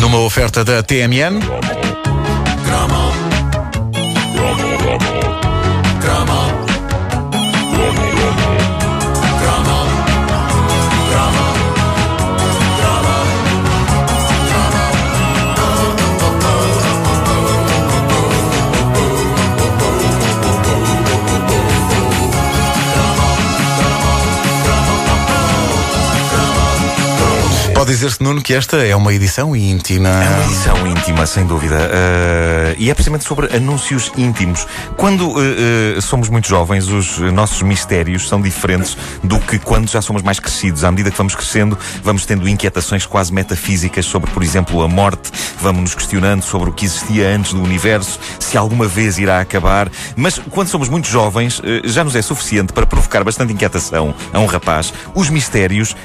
Numa oferta da TMN. Dizer-se, Nuno, que esta é uma edição íntima. É uma edição íntima, sem dúvida. Uh, e é precisamente sobre anúncios íntimos. Quando uh, uh, somos muito jovens, os nossos mistérios são diferentes do que quando já somos mais crescidos. À medida que vamos crescendo, vamos tendo inquietações quase metafísicas sobre, por exemplo, a morte. Vamos nos questionando sobre o que existia antes do universo, se alguma vez irá acabar. Mas quando somos muito jovens, já nos é suficiente para provocar bastante inquietação a um rapaz. Os mistérios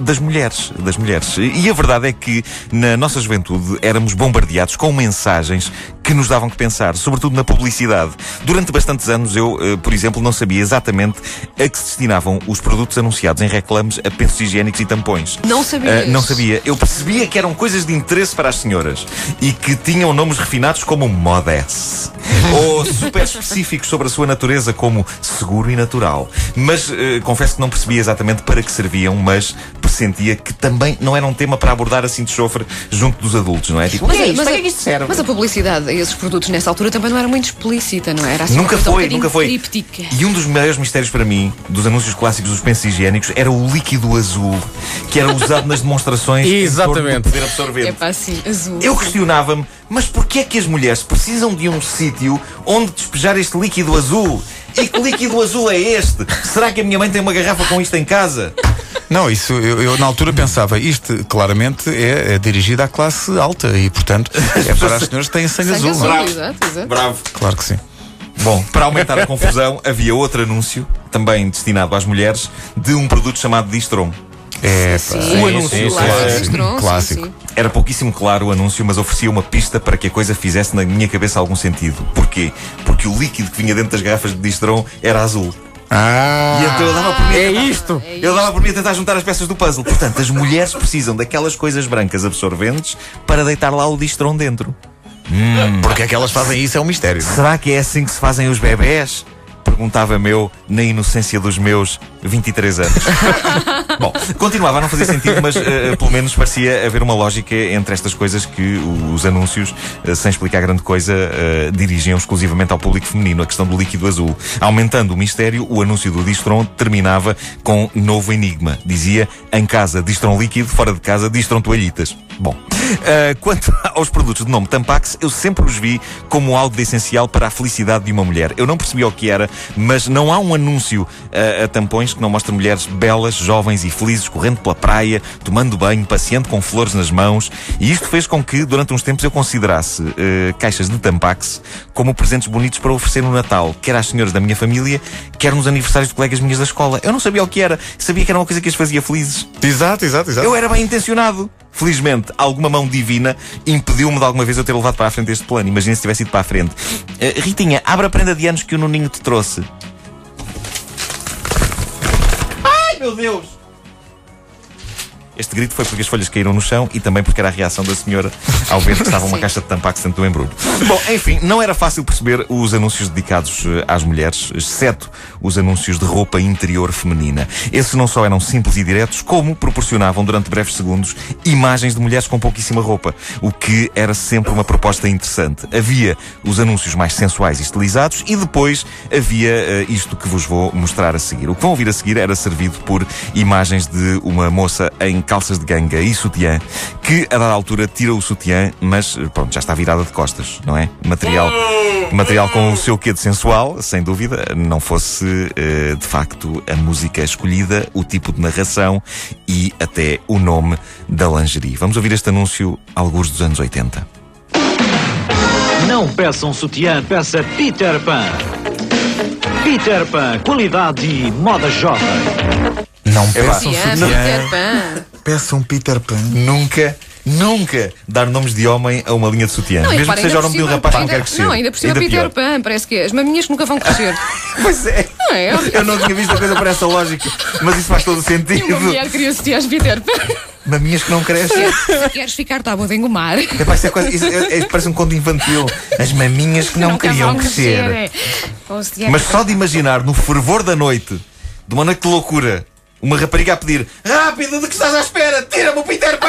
das mulheres, das mulheres. E a verdade é que na nossa juventude éramos bombardeados com mensagens que nos davam que pensar, sobretudo na publicidade. Durante bastantes anos eu, eh, por exemplo, não sabia exatamente a que se destinavam os produtos anunciados em reclames a pensos higiênicos e tampões. Não sabia. Uh, não sabia. Eu percebia que eram coisas de interesse para as senhoras e que tinham nomes refinados como Modes ou super específicos sobre a sua natureza como seguro e natural. Mas uh, confesso que não percebia exatamente para que serviam, mas pressentia que também não era um tema para abordar assim de chofre junto dos adultos, não é? Tipo, mas, é, mas, é que isto serve? Mas a publicidade esses produtos nessa altura também não era muito explícita, não é? era? Assim nunca foi, um nunca foi. Críptica. E um dos maiores mistérios para mim, dos anúncios clássicos dos pensos higiênicos, era o líquido azul, que era usado nas demonstrações Exatamente. poder absorver. É para assim, azul. Eu questionava-me, mas porquê é que as mulheres precisam de um sítio onde despejar este líquido azul? E que líquido azul é este? Será que a minha mãe tem uma garrafa com isto em casa? Não, isso eu, eu, na altura pensava, isto claramente é, é, dirigido à classe alta e, portanto, é para as senhoras que têm sangue, sangue azul. azul. Bravo. Exato, exato. Bravo. Claro que sim. Bom, para aumentar a confusão, havia outro anúncio, também destinado às mulheres, de um produto chamado Distron. É, sim, o anúncio sim, clássico. clássico. Sim, Era pouquíssimo claro o anúncio, mas oferecia uma pista para que a coisa fizesse na minha cabeça algum sentido. Porquê? Porque o líquido que vinha dentro das garrafas de Distron era azul. Ah, e então eu dava por mim. É isto! Eu dava por mim a tentar juntar as peças do puzzle. Portanto, as mulheres precisam daquelas coisas brancas absorventes para deitar lá o Distron dentro. Hum, porque é que elas fazem isso é um mistério. Não? Será que é assim que se fazem os bebés? Perguntava-me eu, na inocência dos meus 23 anos. Bom, continuava a não fazer sentido, mas uh, pelo menos parecia haver uma lógica entre estas coisas que os anúncios, uh, sem explicar grande coisa, uh, dirigiam exclusivamente ao público feminino. A questão do líquido azul. Aumentando o mistério, o anúncio do Distron terminava com novo enigma. Dizia, em casa, Distron líquido, fora de casa, Distron toalhitas. Bom, quanto aos produtos de nome Tampax, eu sempre os vi como algo de essencial para a felicidade de uma mulher. Eu não percebia o que era, mas não há um anúncio a tampões que não mostra mulheres belas, jovens e felizes correndo pela praia, tomando banho, passeando com flores nas mãos. E isto fez com que, durante uns tempos, eu considerasse uh, caixas de Tampax como presentes bonitos para oferecer no Natal, quer às senhoras da minha família, quer nos aniversários de colegas minhas da escola. Eu não sabia o que era, sabia que era uma coisa que as fazia felizes. Exato, exato, exato. Eu era bem intencionado. Felizmente, alguma mão divina impediu-me de alguma vez eu ter levado para a frente este plano. Imagina se tivesse ido para a frente. Uh, Ritinha, abre a prenda de anos que o Nuninho te trouxe. Meu Deus! Este grito foi porque as folhas caíram no chão e também porque era a reação da senhora ao ver que estava uma caixa de tampax dentro do embrulho. Bom, enfim, não era fácil perceber os anúncios dedicados eh, às mulheres, exceto os anúncios de roupa interior feminina. Esses não só eram simples e diretos, como proporcionavam durante breves segundos imagens de mulheres com pouquíssima roupa, o que era sempre uma proposta interessante. Havia os anúncios mais sensuais e estilizados e depois havia uh, isto que vos vou mostrar a seguir. O que vão ouvir a seguir era servido por imagens de uma moça em calças de ganga e sutiã, que a dada altura tira o sutiã, mas pronto, já está virada de costas, não é? Material, material com o seu quê de sensual, sem dúvida, não fosse uh, de facto a música escolhida, o tipo de narração e até o nome da lingerie. Vamos ouvir este anúncio alguns dos anos 80. Não peça um sutiã, peça Peter Pan. Peter Pan, qualidade e moda jovem. Não peça um Sutiã, sutiã. Peter Pan. Peça um Peter Pan. Nunca, nunca dar nomes de homem a uma linha de sutiã. Não, e Mesmo que repara, seja o nome de um rapaz que não quer crescer. Não, ainda por cima Peter pior. Pan, parece que é. As maminhas que nunca vão crescer. Pois é. Não é? Eu não tinha visto a coisa por essa lógica, mas isso faz todo o E sentido. uma mulher queria sutiãs Peter Pan. Maminhas que não crescem. Se queres ficar, tá bom de engomar. É, pá, isso é coisa- isso é- é- parece um conto infantil. As maminhas que não, Nunca queriam crescer. se é- Mas só de imaginar no fervor da noite, de uma noite de loucura, uma rapariga a pedir Rápido, de que estás à espera? Tira-me o Peter Pan!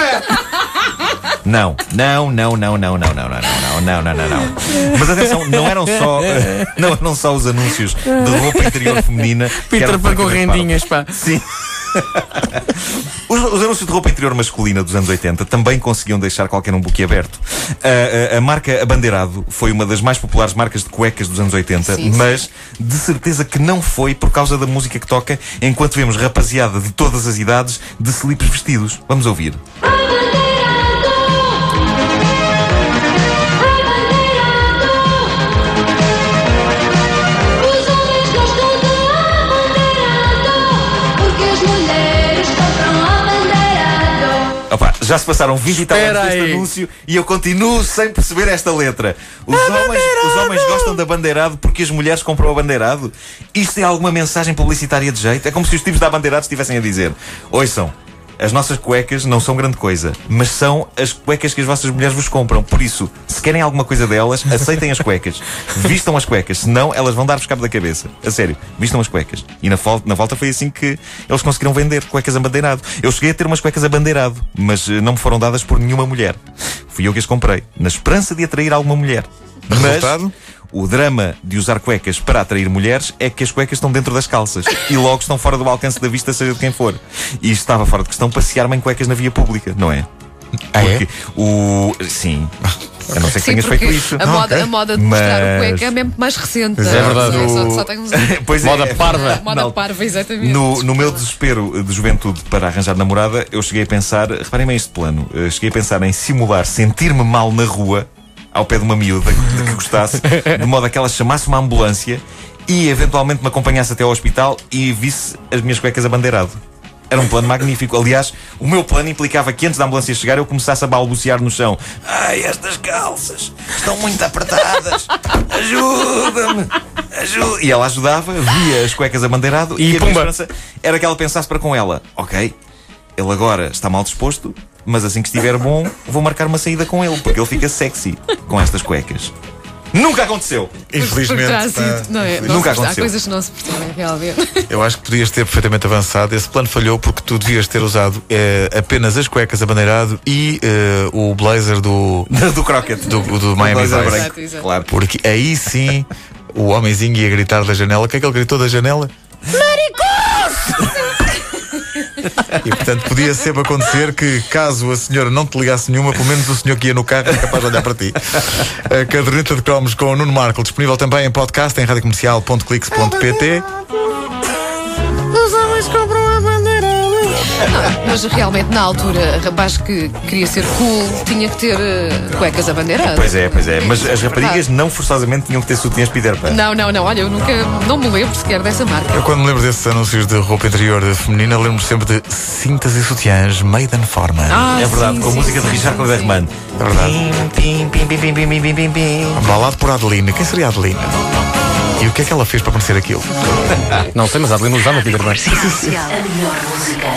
Não, não, não, não, não, não, não, não, não, não, não, não, não. Mas atenção, não eram só, não eram só os anúncios de roupa interior feminina. Peter Pan com rendinhas, pá. Sim. Os, os anúncios de roupa interior masculina dos anos 80 também conseguiam deixar qualquer um boquiaberto. A, a, a marca Abandeirado foi uma das mais populares marcas de cuecas dos anos 80, Sim, sim. mas de certeza que não foi por causa da música que toca, enquanto vemos rapaziada de todas as idades de slips vestidos. Vamos ouvir. Já se passaram 20 e tal anos deste aí. anúncio e eu continuo sem perceber esta letra. Os homens, os homens gostam de abandeirado porque as mulheres compram abandeirado? Isto é alguma mensagem publicitária de jeito? É como se os tipos da abandeirado estivessem a dizer: Ouçam, as nossas cuecas não são grande coisa, mas são as cuecas que as vossas mulheres vos compram. Por isso, se querem alguma coisa delas, aceitem as cuecas. Vistam as cuecas, senão elas vão dar-vos cabo da cabeça. A sério, vistam as cuecas. E na, na volta foi assim que eles conseguiram vender cuecas abandeirado. Eu cheguei a ter umas cuecas abandeirado, mas eh, não me foram dadas por nenhuma mulher. Fui eu que as comprei, na esperança de atrair alguma mulher. Mas o drama de usar cuecas para atrair mulheres é que as cuecas estão dentro das calças e logo estão fora do alcance da vista, seja de quem for. E isto estava fora de questão passear-me em cuecas na via pública, não é? Ah, é? Porque o. Sim. A não ser que Sim, tenhas feito isso. a, moda, ok. a moda de mostrar Mas- o cueca é mesmo mais recente. É verdade. Só, só, só tem uns... Pois Moda é, parva. Moda Não. parva, exatamente. No, no meu desespero de juventude para arranjar namorada, eu cheguei a pensar, reparem bem este plano, cheguei a pensar em simular sentir-me mal na rua, ao pé de uma miúda de que gostasse, de modo a que ela chamasse uma ambulância e eventualmente me acompanhasse até ao hospital e visse as minhas cuecas abandeirado. Era um plano magnífico. Aliás, o meu plano implicava que antes da ambulância chegar eu começasse a balbuciar no chão. Ai, estas calças estão muito apertadas. Ajuda-me. Ajuda. E ela ajudava, via as cuecas abandeirado E e, a minha esperança era que ela pensasse para com ela: Ok, ele agora está mal disposto, mas assim que estiver bom, vou marcar uma saída com ele, porque ele fica sexy com estas cuecas. Nunca aconteceu! Infelizmente. Pá, não é? Nunca se- Há aconteceu. coisas que não se percebem realmente. Eu acho que podias ter perfeitamente avançado. Esse plano falhou porque tu devias ter usado eh, apenas as cuecas abandeirado e eh, o blazer do, Do croquete. do, do Miami Vice. Exato, exato. Claro. Porque aí sim o homenzinho ia gritar da janela. O que é que ele gritou da janela? E portanto podia sempre acontecer que, caso a senhora não te ligasse nenhuma, pelo menos o senhor que ia no carro era capaz de olhar para ti. A caderneta de cromos com o Nuno Marco, disponível também em podcast em radiocomercial.clix.pt. Mas realmente, na altura, rapaz que queria ser cool tinha que ter eh, cuecas abandeiradas. Pois é, pois é. Mas as é raparigas verdade. não forçosamente tinham que ter sutiãs Peter Pan. Não, não, não. Olha, eu nunca. Não me lembro sequer dessa marca. Eu quando me lembro desses anúncios de roupa interior feminina, lembro sempre de cintas e sutiãs Maiden Forman. Ah, É verdade, sim, com a sim, música sim, de Richard sim, Clayderman. É verdade. Pim, pim, pim, pim, pim, pim, pim, pim, pim. Balado por Adelina. Quem seria a Adelina? E o que é que ela fez para merecer aquilo? Não sei, mas a Adelina usava Peter Pan. A melhor música.